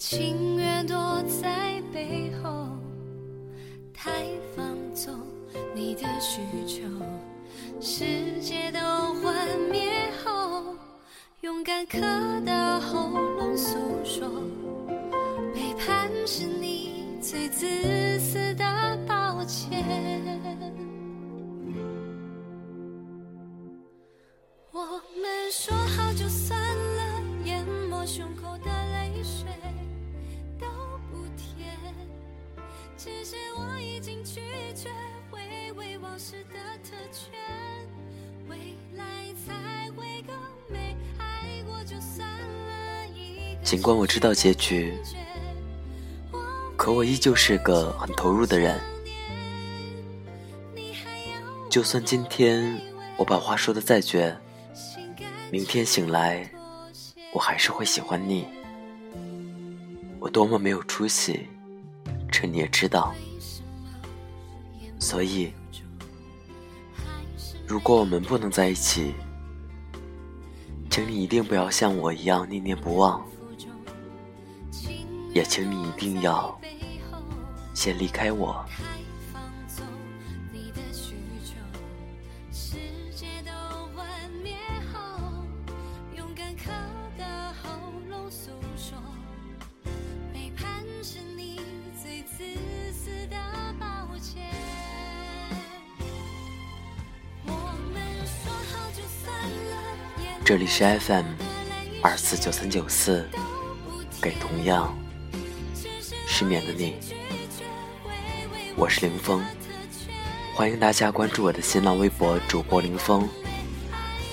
情愿躲在背后，太放纵你的需求。世界都幻灭后，勇敢刻到喉咙诉说，背叛是你最自私的抱歉。其实我已经拒绝回味往事的特权，未来才会更美。爱过就算了，一个尽管我知道结局，可我依旧是个很投入的人。就算今天我把话说的再绝，明天醒来，我还是会喜欢你。我多么没有出息，这你也知道。所以，如果我们不能在一起，请你一定不要像我一样念念不忘，也请你一定要先离开我。是 FM 二四九三九四，给同样失眠的你，我是林峰，欢迎大家关注我的新浪微博主播林峰。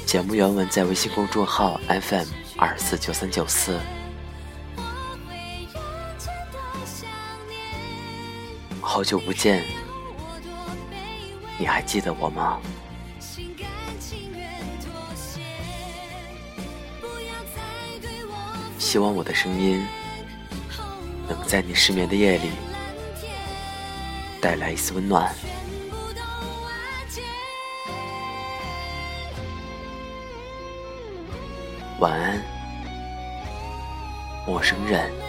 节目原文在微信公众号 FM 二四九三九四。好久不见，你还记得我吗？希望我的声音能在你失眠的夜里带来一丝温暖。晚安，陌生人。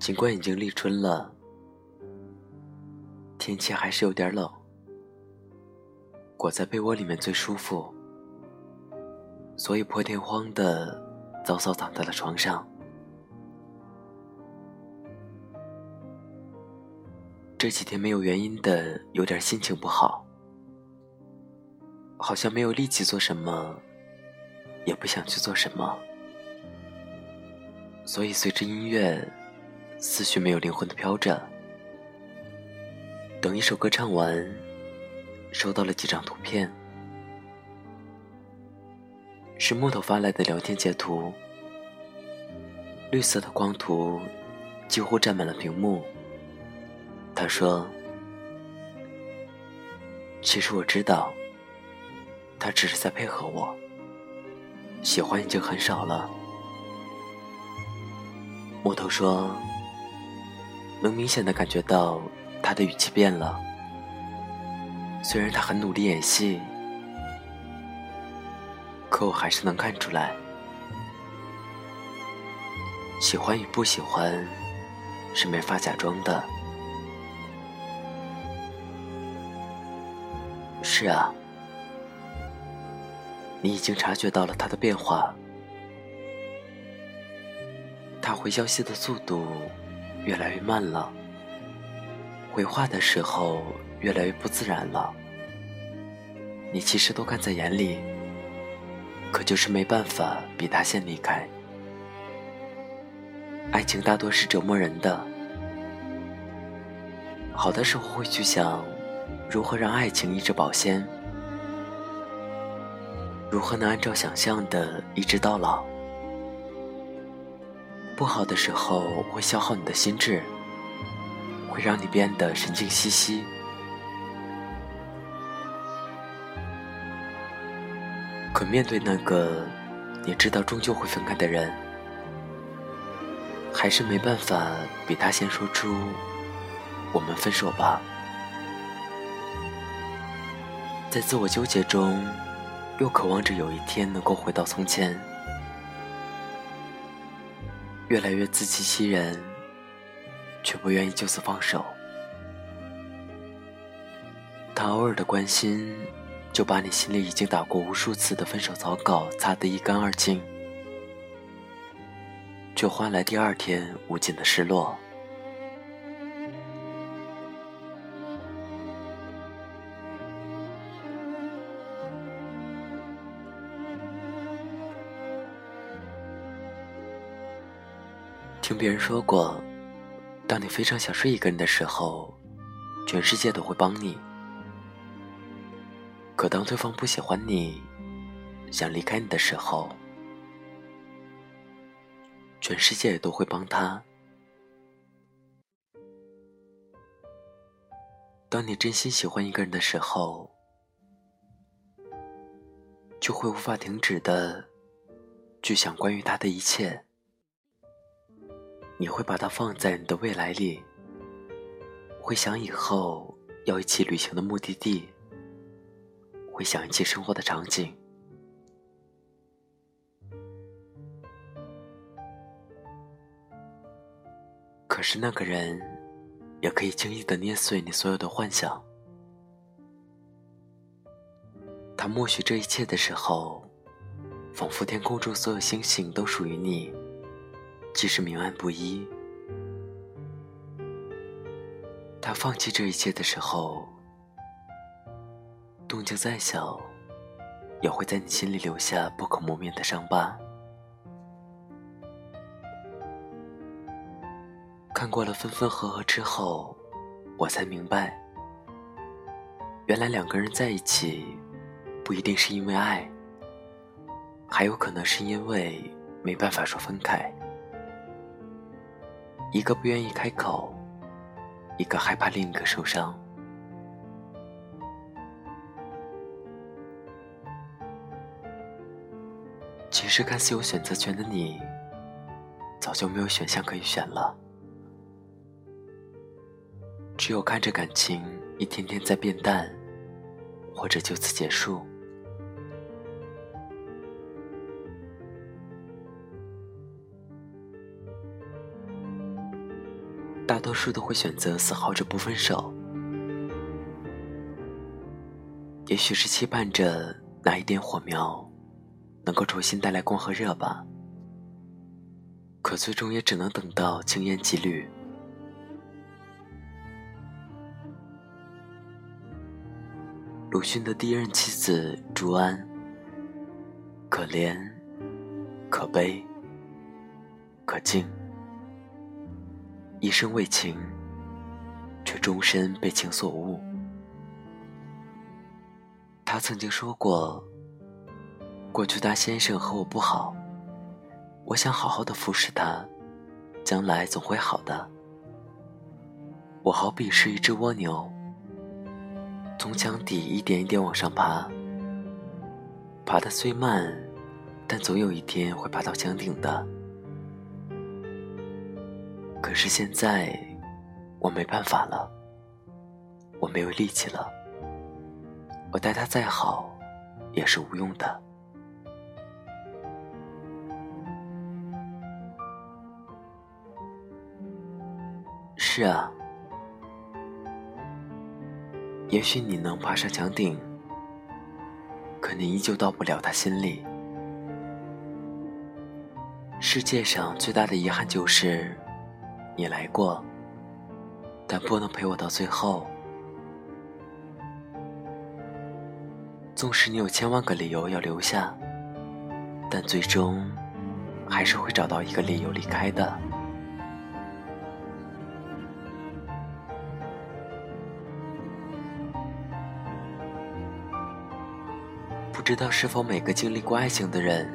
尽管已经立春了，天气还是有点冷。裹在被窝里面最舒服，所以破天荒的早早躺在了床上。这几天没有原因的有点心情不好，好像没有力气做什么，也不想去做什么，所以随着音乐。思绪没有灵魂的飘着，等一首歌唱完，收到了几张图片，是木头发来的聊天截图，绿色的光图几乎占满了屏幕。他说：“其实我知道，他只是在配合我，喜欢已经很少了。”木头说。能明显的感觉到他的语气变了，虽然他很努力演戏，可我还是能看出来，喜欢与不喜欢是没法假装的。是啊，你已经察觉到了他的变化，他回消息的速度越来越慢了，回话的时候越来越不自然了。你其实都看在眼里，可就是没办法比他先离开。爱情大多是折磨人的，好的时候会去想如何让爱情一直保鲜，如何能按照想象的一直到老。不好的时候会消耗你的心智，会让你变得神经兮兮。可面对那个你知道终究会分开的人，还是没办法比他先说出“我们分手吧”。在自我纠结中，又渴望着有一天能够回到从前，越来越自欺欺人，却不愿意就此放手。他偶尔的关心。就把你心里已经打过无数次的分手草稿擦得一干二净，却换来第二天无尽的失落。别人说过，当你非常想睡一个人的时候，全世界都会帮你。可当对方不喜欢你，想离开你的时候，全世界都会帮他。当你真心喜欢一个人的时候，就会无法停止的去想关于他的一切。你会把它放在你的未来里，会想以后要一起旅行的目的地。会想一起生活的场景，可是那个人也可以轻易的捏碎你所有的幻想。他默许这一切的时候，仿佛天空中所有星星都属于你，即使明暗不一。他放弃这一切的时候。动静再小，也会在你心里留下不可磨灭的伤疤。看过了分分合合之后，我才明白，原来两个人在一起，不一定是因为爱，还有可能是因为没办法说分开。一个不愿意开口，一个害怕另一个受伤。其实看似有选择权的你，早就没有选项可以选了，只有看着感情一天天在变淡，或者就此结束。大多数都会选择死耗着不分手，也许是期盼着那一点火苗。能够重新带来光和热吧，可最终也只能等到青烟几缕。鲁迅的第一任妻子朱安，可怜、可悲、可敬，一生为情，却终身被情所误。他曾经说过。过去他先生和我不好，我想好好的服侍他，将来总会好的。我好比是一只蜗牛，从墙底一点一点往上爬，爬得虽慢，但总有一天会爬到墙顶的。可是现在，我没办法了，我没有力气了，我待他再好，也是无用的。是啊，也许你能爬上墙顶，可你依旧到不了他心里。世界上最大的遗憾就是，你来过，但不能陪我到最后。纵使你有千万个理由要留下，但最终还是会找到一个理由离开的。不知道是否每个经历过爱情的人。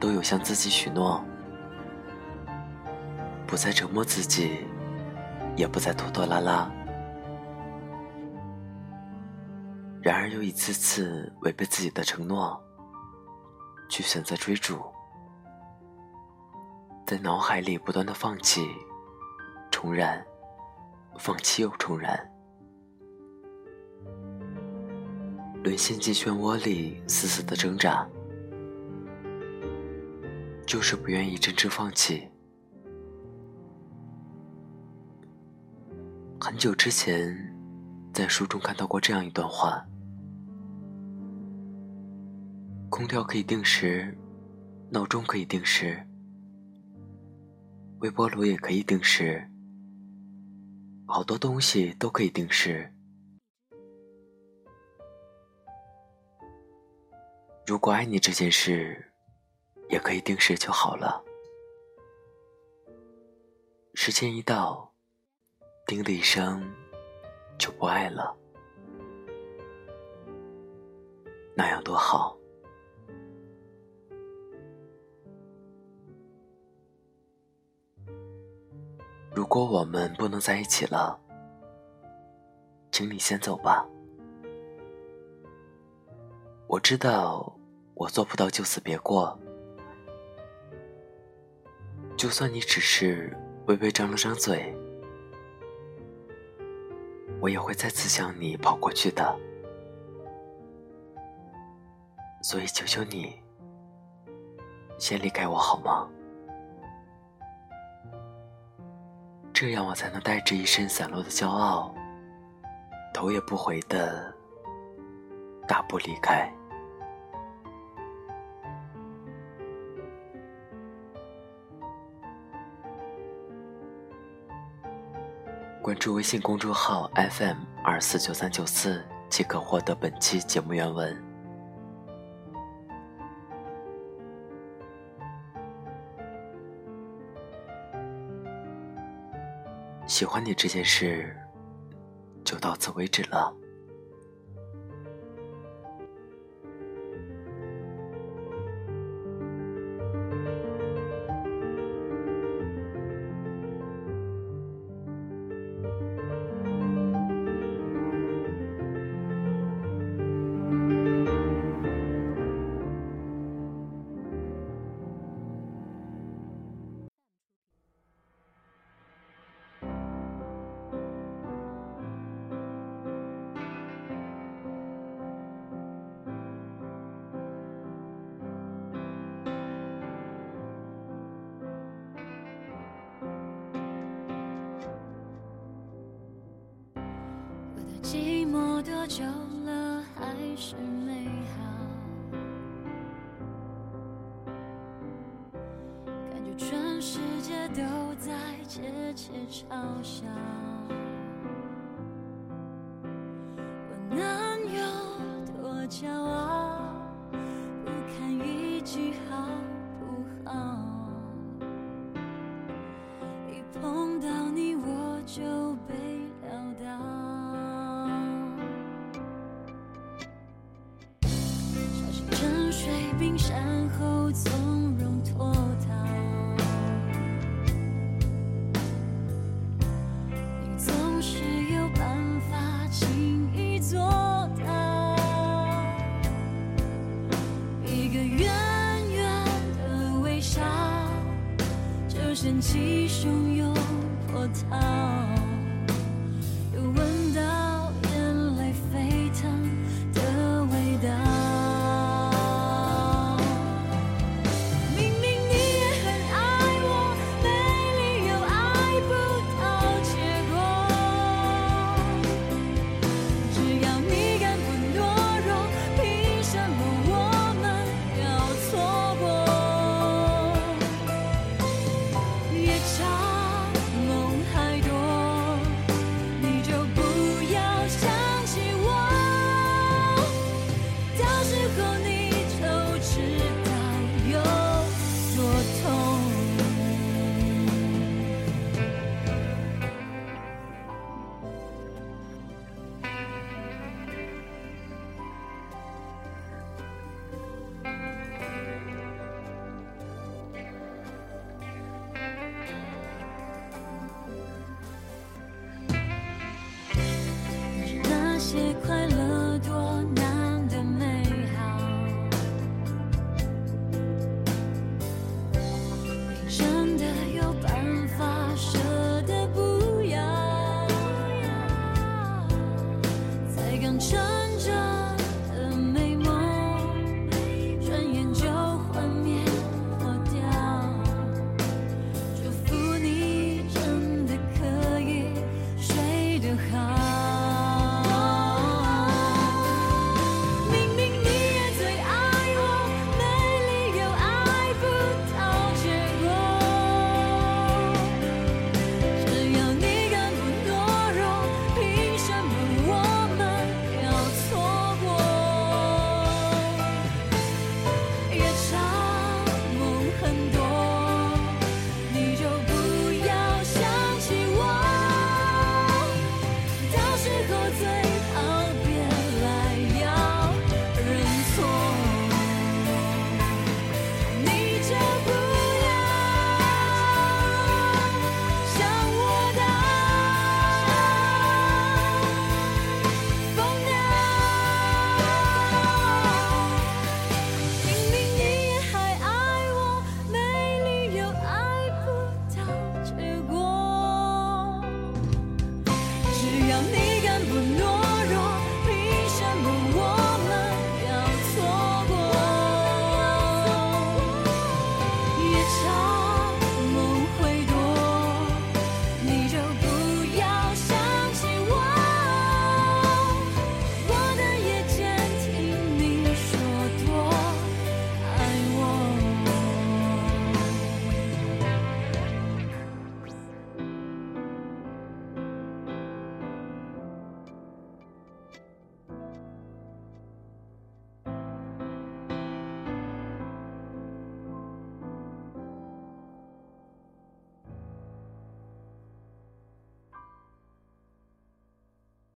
都有向自己许诺，不再折磨自己，也不再拖拖拉拉。然而又一次次违背自己的承诺，去选择追逐，在脑海里不断的放弃、重燃，放弃又重燃，沦陷进漩涡里，死死的挣扎。就是不愿意真正放弃。很久之前，在书中看到过这样一段话：空调可以定时，闹钟可以定时，微波炉也可以定时，好多东西都可以定时。如果爱你这件事。也可以定时就好了。时间一到，叮的一声，就不爱了，那样多好。如果我们不能在一起了，请你先走吧。我知道，我做不到就此别过。就算你只是微微张了张嘴，我也会再次向你跑过去的。所以，求求你，先离开我好吗？这样我才能带着一身散落的骄傲，头也不回的大步离开。关注微信公众号 FM 二四九三九四，即可获得本期节目原文。喜欢你这件事，就到此为止了。多久了，还是美好？感觉全世界都在窃窃嘲笑。起汹涌波涛。